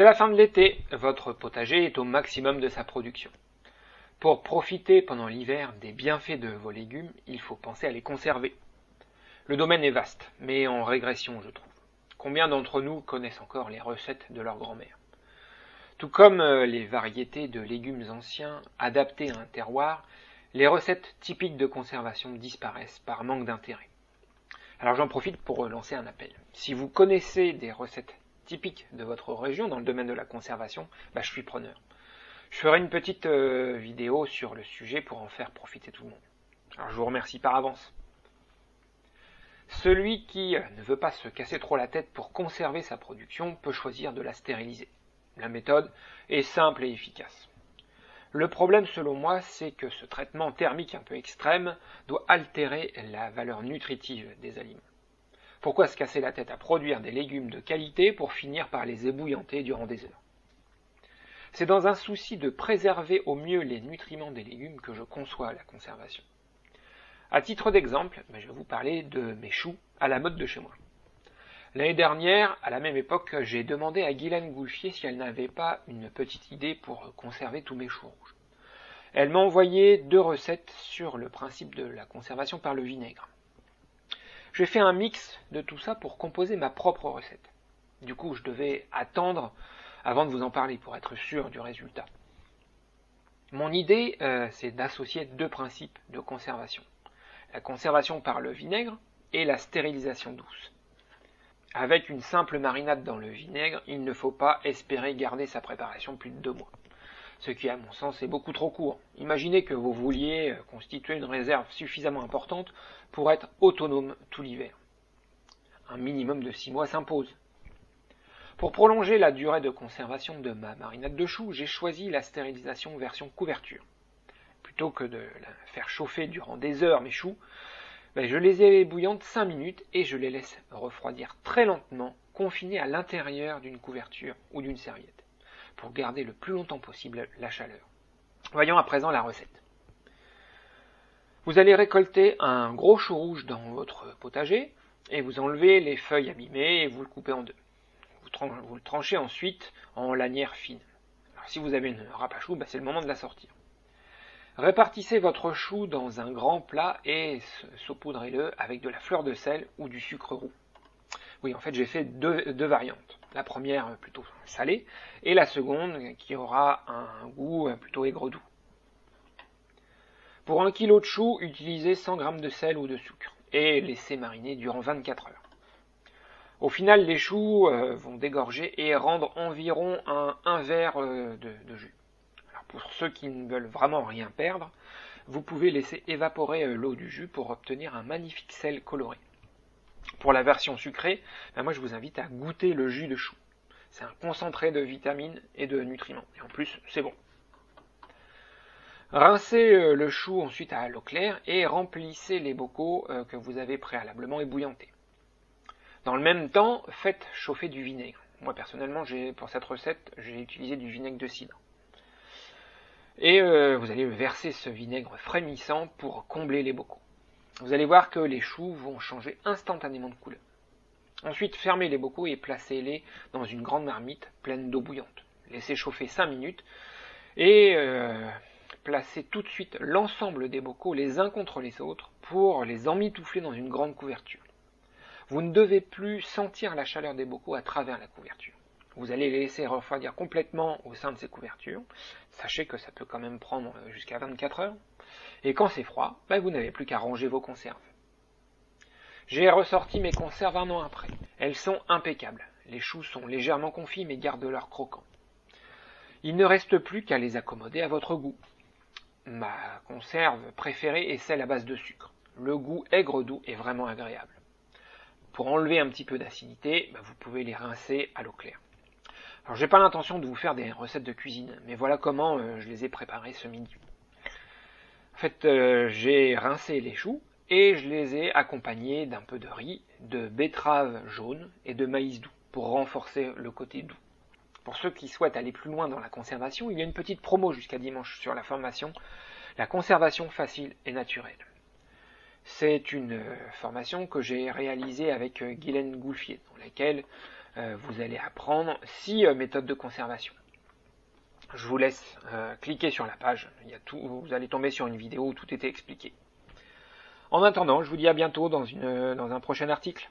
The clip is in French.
C'est la fin de l'été, votre potager est au maximum de sa production. Pour profiter pendant l'hiver des bienfaits de vos légumes, il faut penser à les conserver. Le domaine est vaste, mais en régression, je trouve. Combien d'entre nous connaissent encore les recettes de leur grand-mère? Tout comme euh, les variétés de légumes anciens adaptés à un terroir, les recettes typiques de conservation disparaissent par manque d'intérêt. Alors j'en profite pour lancer un appel. Si vous connaissez des recettes typiques de votre région dans le domaine de la conservation, bah, je suis preneur. Je ferai une petite euh, vidéo sur le sujet pour en faire profiter tout le monde. Alors je vous remercie par avance. Celui qui euh, ne veut pas se casser trop la tête pour conserver sa production peut choisir de la stériliser. La méthode est simple et efficace. Le problème selon moi, c'est que ce traitement thermique un peu extrême doit altérer la valeur nutritive des aliments. Pourquoi se casser la tête à produire des légumes de qualité pour finir par les ébouillanter durant des heures? C'est dans un souci de préserver au mieux les nutriments des légumes que je conçois la conservation. À titre d'exemple, ben, je vais vous parler de mes choux à la mode de chez moi. L'année dernière, à la même époque, j'ai demandé à Guylaine Goulfier si elle n'avait pas une petite idée pour conserver tous mes choux rouges. Elle m'a envoyé deux recettes sur le principe de la conservation par le vinaigre. J'ai fait un mix de tout ça pour composer ma propre recette. Du coup, je devais attendre avant de vous en parler pour être sûr du résultat. Mon idée, euh, c'est d'associer deux principes de conservation. La conservation par le vinaigre et la stérilisation douce. Avec une simple marinade dans le vinaigre, il ne faut pas espérer garder sa préparation plus de deux mois. Ce qui, à mon sens, est beaucoup trop court. Imaginez que vous vouliez constituer une réserve suffisamment importante pour être autonome tout l'hiver. Un minimum de six mois s'impose. Pour prolonger la durée de conservation de ma marinade de choux, j'ai choisi la stérilisation version couverture. Plutôt que de la faire chauffer durant des heures mes choux, ben, je les ai bouillantes 5 minutes et je les laisse refroidir très lentement, confinés à l'intérieur d'une couverture ou d'une serviette, pour garder le plus longtemps possible la chaleur. Voyons à présent la recette. Vous allez récolter un gros chou rouge dans votre potager et vous enlevez les feuilles abîmées et vous le coupez en deux. Vous, le tranchez ensuite en lanières fines. Si vous avez une râpe à chou, ben, c'est le moment de la sortir. Répartissez votre chou dans un grand plat et saupoudrez-le avec de la fleur de sel ou du sucre roux. Oui, en fait, j'ai fait deux, variantes. La première plutôt salée et la seconde qui aura un goût plutôt aigre-doux. Pour un kilo de chou, utilisez 100 g de sel ou de sucre et laissez mariner durant 24 heures. Au final, les choux euh, vont dégorger et rendre environ un, verre euh, de, jus. Pour ceux qui ne veulent vraiment rien perdre, vous pouvez laisser évaporer euh, l'eau du jus pour obtenir un magnifique sel coloré. Pour la version sucrée, ben moi je vous invite à goûter le jus de chou. C'est un concentré de vitamines et de nutriments. Et en plus, c'est bon. Rincez euh, le chou ensuite à l'eau claire et remplissez les bocaux euh, que vous avez préalablement ébouillantés. Dans le même temps, faites chauffer du vinaigre. Moi personnellement, pour cette recette, j'ai utilisé du vinaigre de cidre. Et euh, vous allez verser ce vinaigre frémissant pour combler les bocaux. Vous allez voir que les choux vont changer instantanément de couleur. Ensuite, fermez les bocaux et placez-les dans une grande marmite pleine d'eau bouillante. Laissez chauffer 5 minutes et placez tout de suite l'ensemble des bocaux les uns contre les autres pour les emmitoufler dans une grande couverture. Vous ne devez plus sentir la chaleur des bocaux à travers la couverture. Vous allez les laisser refroidir complètement au sein de ces couvertures. Sachez que ça peut quand même prendre jusqu'à 24 heures. Et quand c'est froid, ben, vous n'avez plus qu'à ranger vos conserves. J'ai ressorti mes conserves un an après. Elles sont impeccables. Les choux sont légèrement confits mais gardent leur croquant. Il ne reste plus qu'à les accommoder à votre goût. Ma conserve préférée est celle à base de sucre. Le goût aigre-doux est vraiment agréable. Pour enlever un petit peu d'acidité, bah, vous pouvez les rincer à l'eau claire. Alors j'ai pas l'intention de vous faire des recettes de cuisine, mais voilà comment euh, je les ai préparées ce midi. En fait, euh, j'ai rincé les choux et je les ai accompagnés d'un peu de riz, de betterave jaune et de maïs doux pour renforcer le côté doux. Pour ceux qui souhaitent aller plus loin dans la conservation, il y a une petite promo jusqu'à dimanche sur la formation La conservation facile et naturelle. C'est une euh, formation que j'ai réalisée avec Guylaine Goulfier, dans laquelle vous allez apprendre six méthodes de conservation. Je vous laisse cliquer sur la page, vous allez tomber sur une vidéo où tout était expliqué. En attendant, je vous dis à bientôt dans un prochain article.